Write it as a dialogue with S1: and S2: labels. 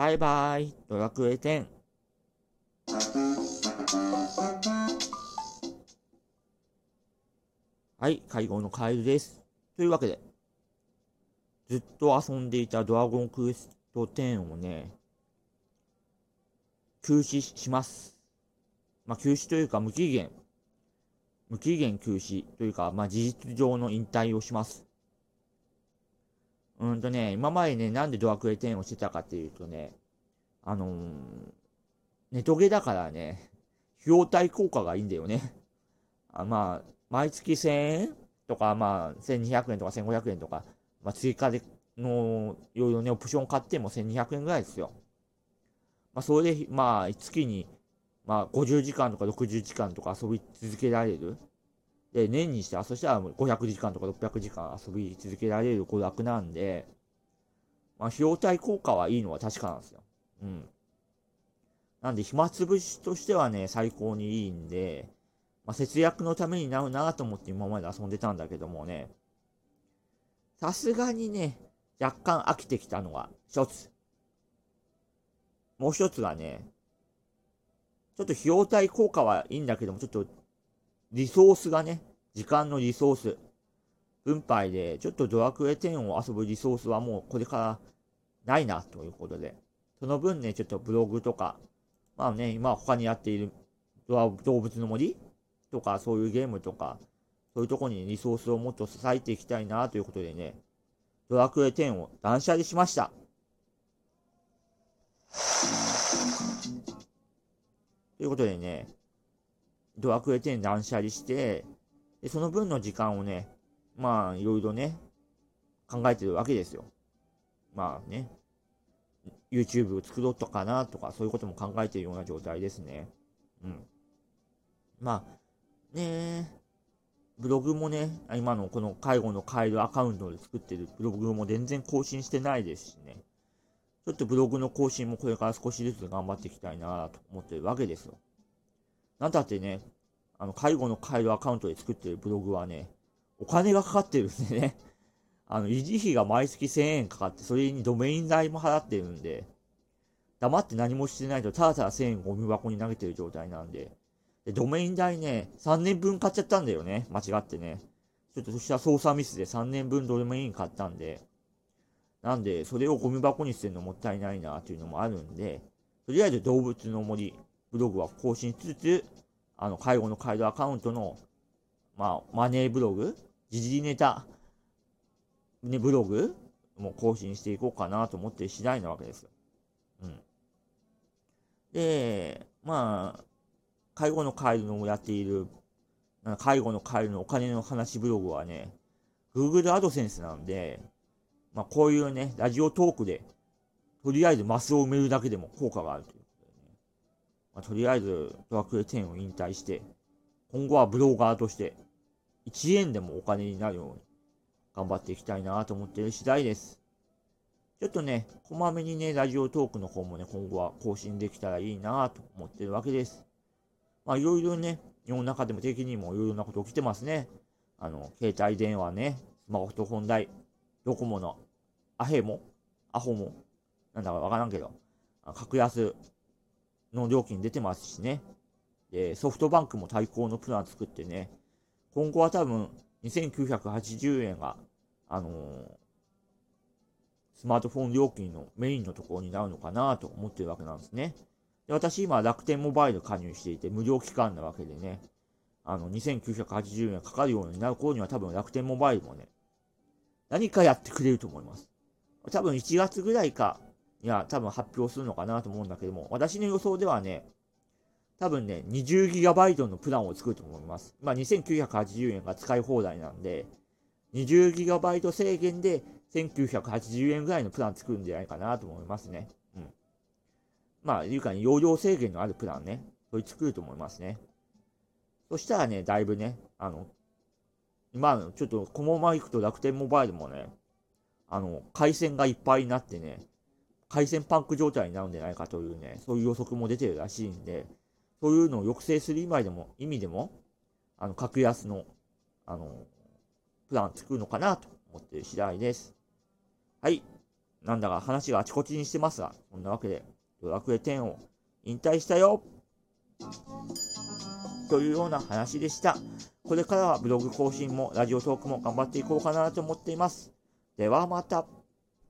S1: バイバイ、ドラクエ10。はい、会合のカエルです。というわけで、ずっと遊んでいたドラゴンクエスト10をね、休止します。まあ、休止というか無期限、無期限休止というか、まあ、事実上の引退をします。うんとね、今までね、なんでドラクエ10をしてたかっていうとね、あのー、ネトゲだからね、費用対効果がいいんだよね。あまあ、毎月1000円とか、まあ、1200円とか1500円とか、まあ、追加での、いろいろね、オプション買っても1200円ぐらいですよ。まあ、それで、まあ、月に、まあ、50時間とか60時間とか遊び続けられる。で、年にして、あそしたら500時間とか600時間遊び続けられる娯楽なんで、まあ、費用対効果はいいのは確かなんですよ。うん。なんで、暇つぶしとしてはね、最高にいいんで、まあ、節約のためになるなと思って今まで遊んでたんだけどもね、さすがにね、若干飽きてきたのが一つ。もう一つがね、ちょっと費用対効果はいいんだけども、ちょっとリソースがね、時間のリソース、分配で、ちょっとドラクエ10を遊ぶリソースはもうこれからないなということで、その分ね、ちょっとブログとか、まあね、今他にやっている動物の森とか、そういうゲームとか、そういうとこにリソースをもっと支えていきたいなということでね、ドラクエ10を断捨離しました。ということでね、ドラクエ10断捨離して、でその分の時間をね、まあ、いろいろね、考えてるわけですよ。まあね、YouTube を作ろうとかなとか、そういうことも考えてるような状態ですね。うん。まあ、ねブログもね、今のこの介護のカエルアカウントで作ってるブログも全然更新してないですしね。ちょっとブログの更新もこれから少しずつ頑張っていきたいなと思ってるわけですよ。なんだってね、あの、介護のカエルアカウントで作ってるブログはね、お金がかかってるんでね。あの、維持費が毎月1000円かかって、それにドメイン代も払ってるんで、黙って何もしてないと、ただただ1000円ゴミ箱に投げてる状態なんで、で、ドメイン代ね、3年分買っちゃったんだよね。間違ってね。ちょっとそしたら操作ミスで3年分ドメイン買ったんで、なんで、それをゴミ箱に捨てるのもったいないなっていうのもあるんで、とりあえず動物の森ブログは更新しつつ、あの、介護のカイドアカウントの、まあ、マネーブログ、時事ネタ、ね、ブログも更新していこうかなと思って次第なわけですよ。うん。で、まあ、介護のカイドのやっている、介護のカイドのお金の話ブログはね、Google AdSense なんで、まあ、こういうね、ラジオトークで、とりあえずマスを埋めるだけでも効果があるという。まあ、とりあえずドラクエ10を引退して、今後はブロガーとして1円でもお金になるように頑張っていきたいなと思っている次第です。ちょっとね、こまめにね、ラジオトークの方もね、今後は更新できたらいいなと思ってるわけです。まあ、いろいろね、世の中でも敵にもいろいろなこと起きてますね。あの、携帯電話ね、スマホと本題、ドコモのアヘも、アホも、なんだかわからんけど、格安の料金出てますしね。で、ソフトバンクも対抗のプラン作ってね、今後は多分2980円が、あのー、スマートフォン料金のメインのところになるのかなと思ってるわけなんですね。で私今楽天モバイル加入していて無料期間なわけでね、あの、2980円かかるようになる頃には多分楽天モバイルもね、何かやってくれると思います。多分1月ぐらいか、いや、多分発表するのかなと思うんだけども、私の予想ではね、多分ね、20GB のプランを作ると思います。まあ、2980円が使い放題なんで、20GB 制限で1980円ぐらいのプラン作るんじゃないかなと思いますね。うん。まあ、いうか、ね、容量制限のあるプランね、それ作ると思いますね。そしたらね、だいぶね、あの、今、ちょっとこのまま行くと楽天モバイルもね、あの、回線がいっぱいになってね、回線パンク状態になるんじゃないかというね、そういう予測も出てるらしいんで、そういうのを抑制する意味でも、意味でも、あの、格安の、あの、プラン作るのかなと思ってる次第です。はい。なんだか話があちこちにしてますが、そんなわけで、ドラクエ10を引退したよというような話でした。これからはブログ更新もラジオトークも頑張っていこうかなと思っています。ではまた。